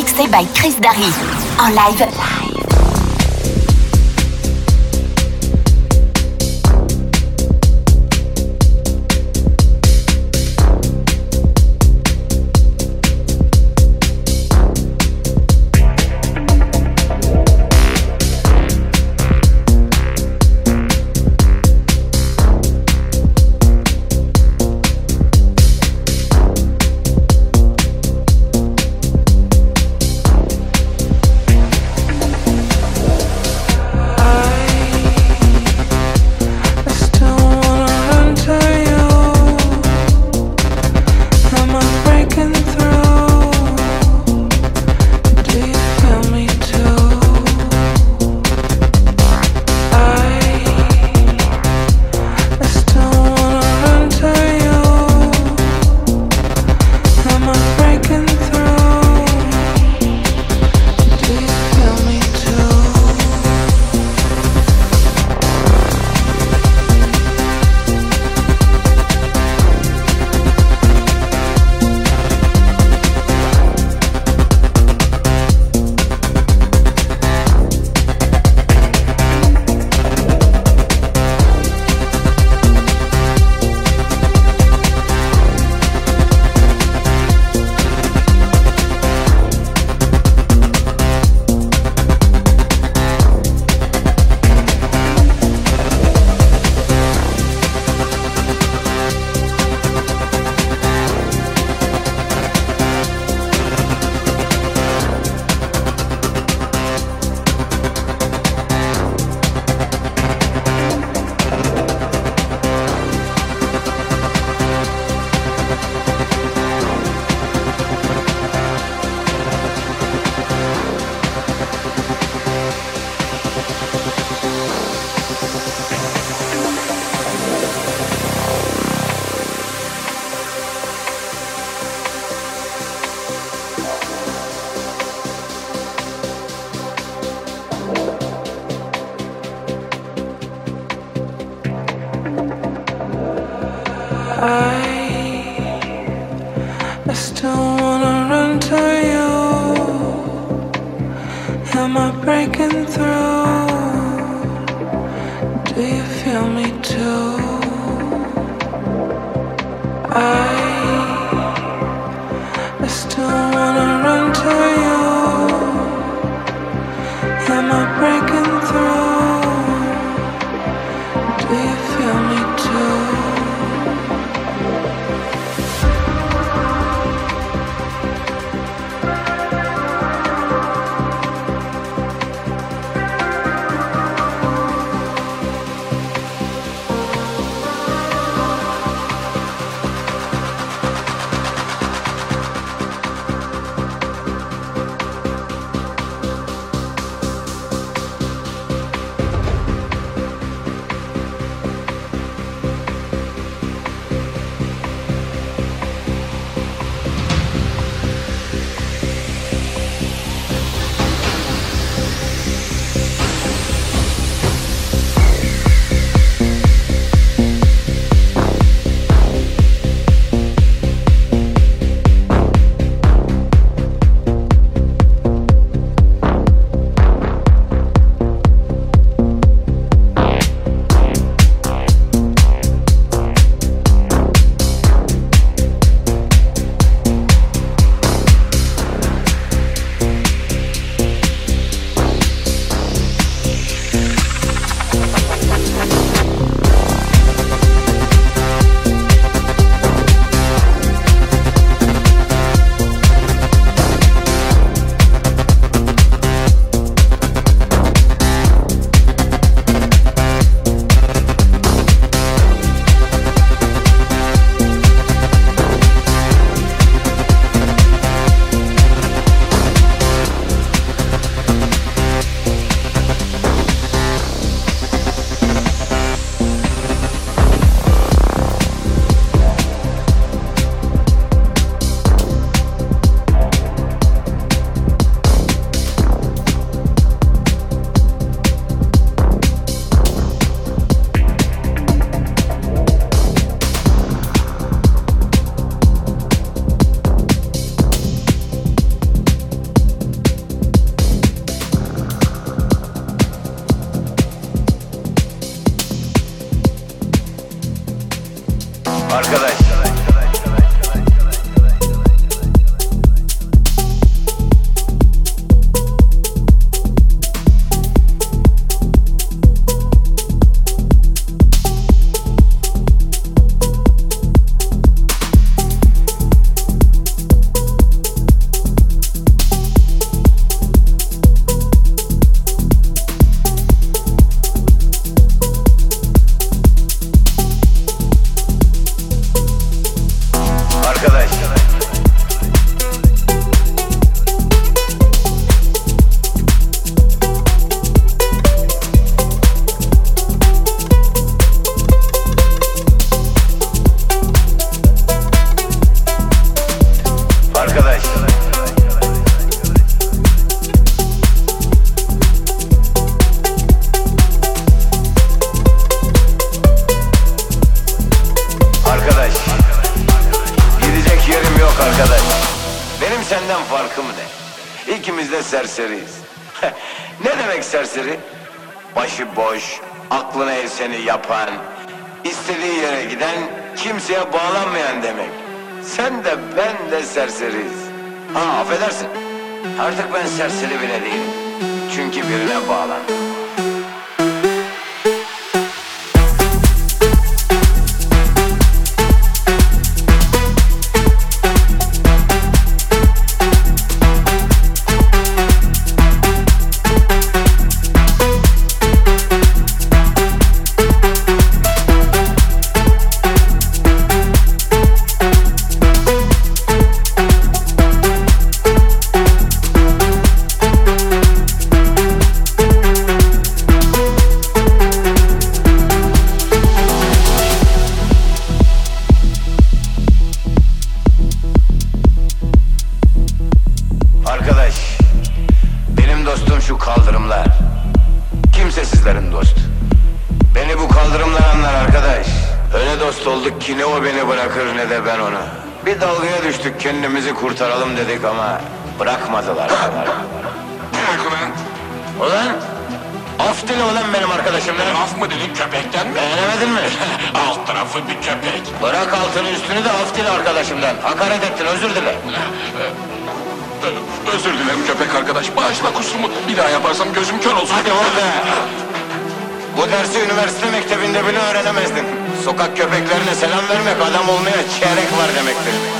Mixtape by Chris Darry. En live. Serseriyiz. Ha affedersin. Artık ben serseri bile değilim. Çünkü birine bağlandım. Bırak altını üstünü de af dile arkadaşımdan. Hakaret ettin özür dile. Özür dilerim köpek arkadaş. Bağışla kusurumu. Bir daha yaparsam gözüm kör olsun. Hadi orada. Bu dersi üniversite mektebinde bile öğrenemezdin. Sokak köpeklerine selam vermek adam olmaya çeyrek var demektir.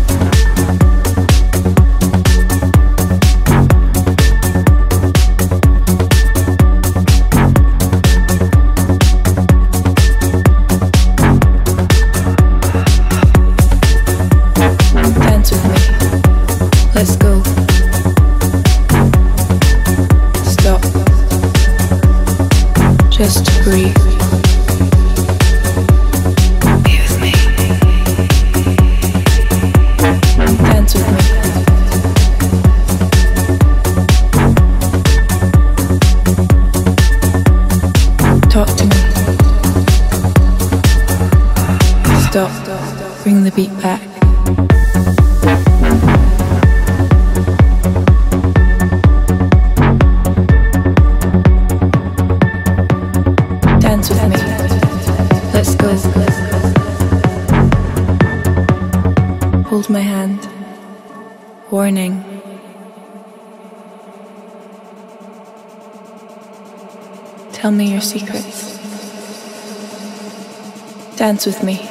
Bring the beat back. Dance with me. Let's go. Hold my hand. Warning. Tell me your secrets. Dance with me.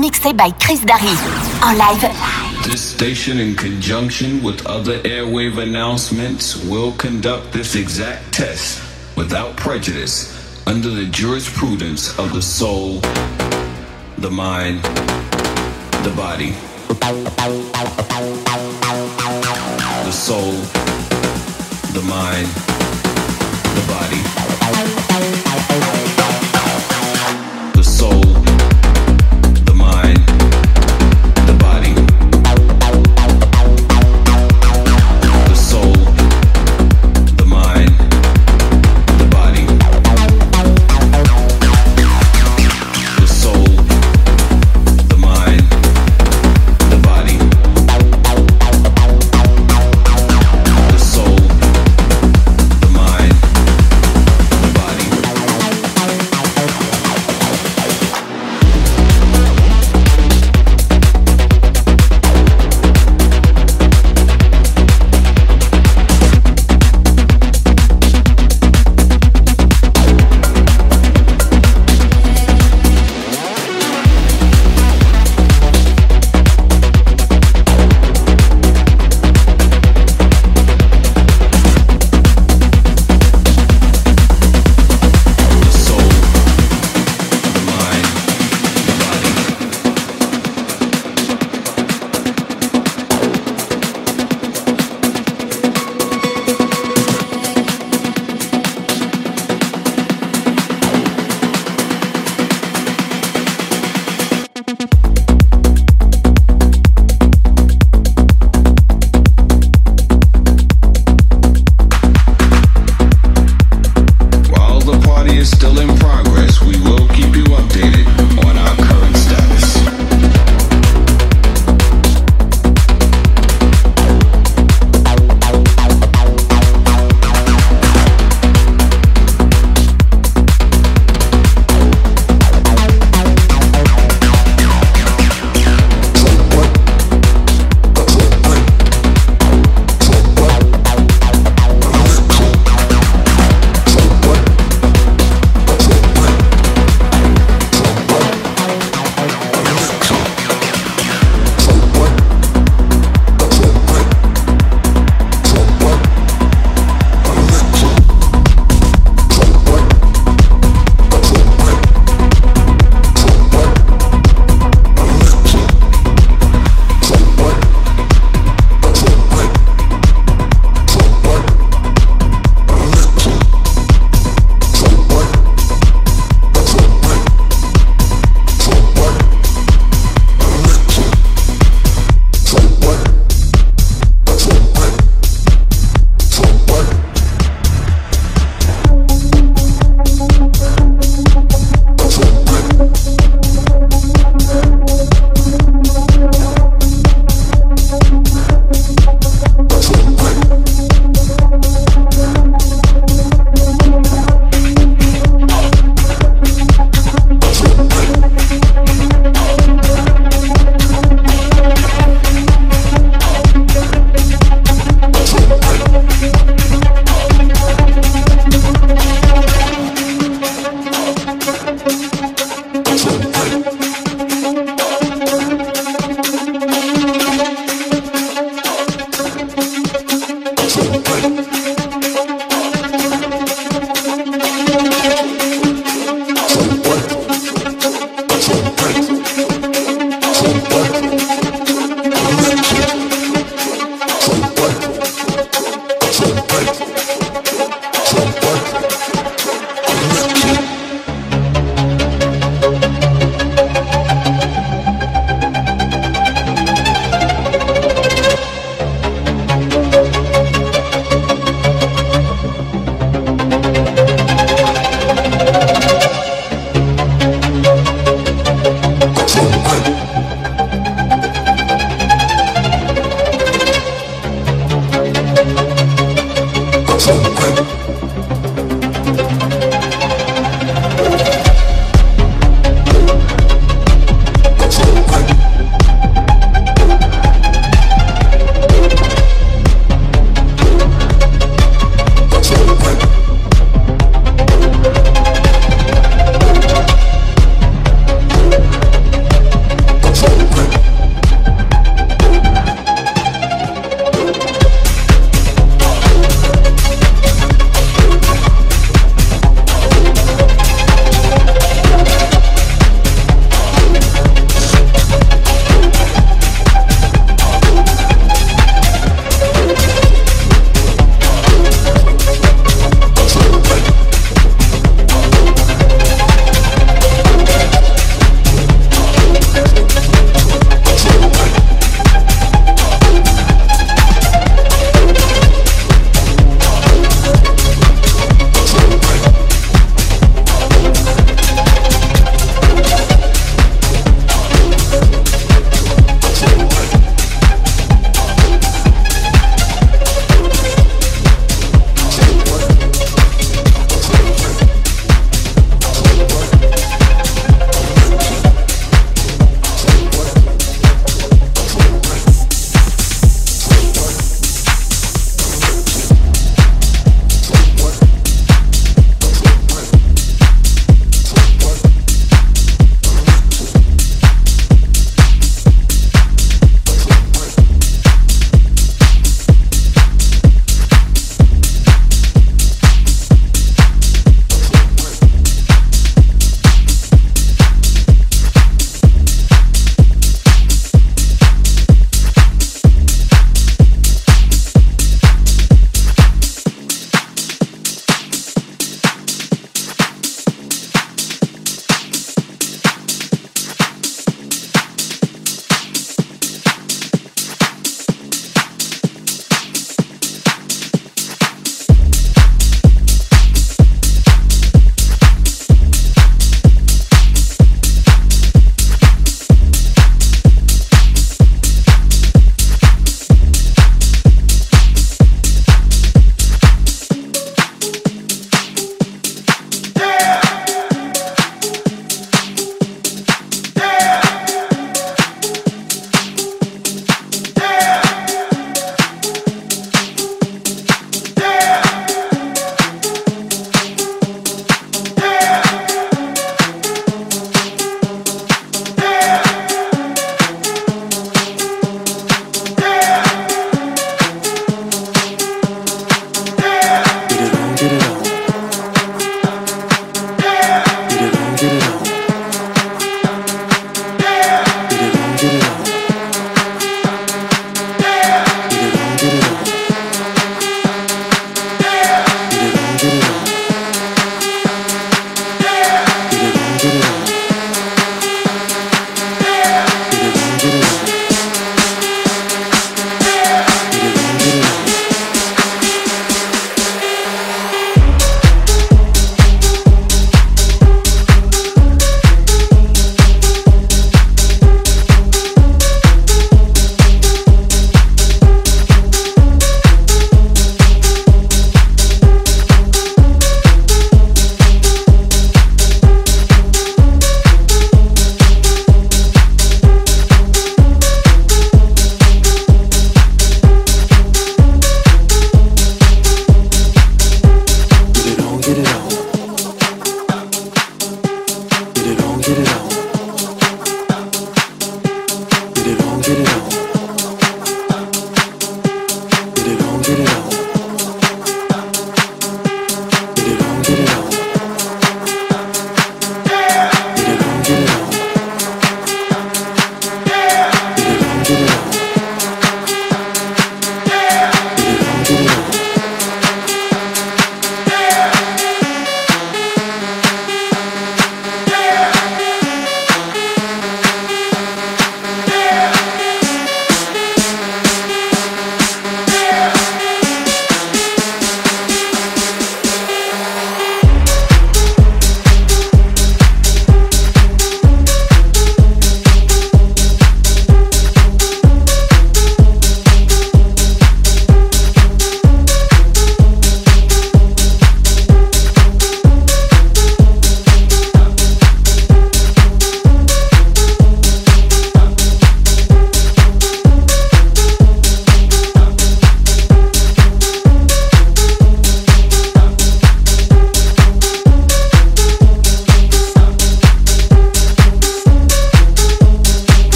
Mixé by Chris Darry. En live, This station, in conjunction with other airwave announcements, will conduct this exact test without prejudice under the jurisprudence of the soul, the mind, the body. The soul, the mind,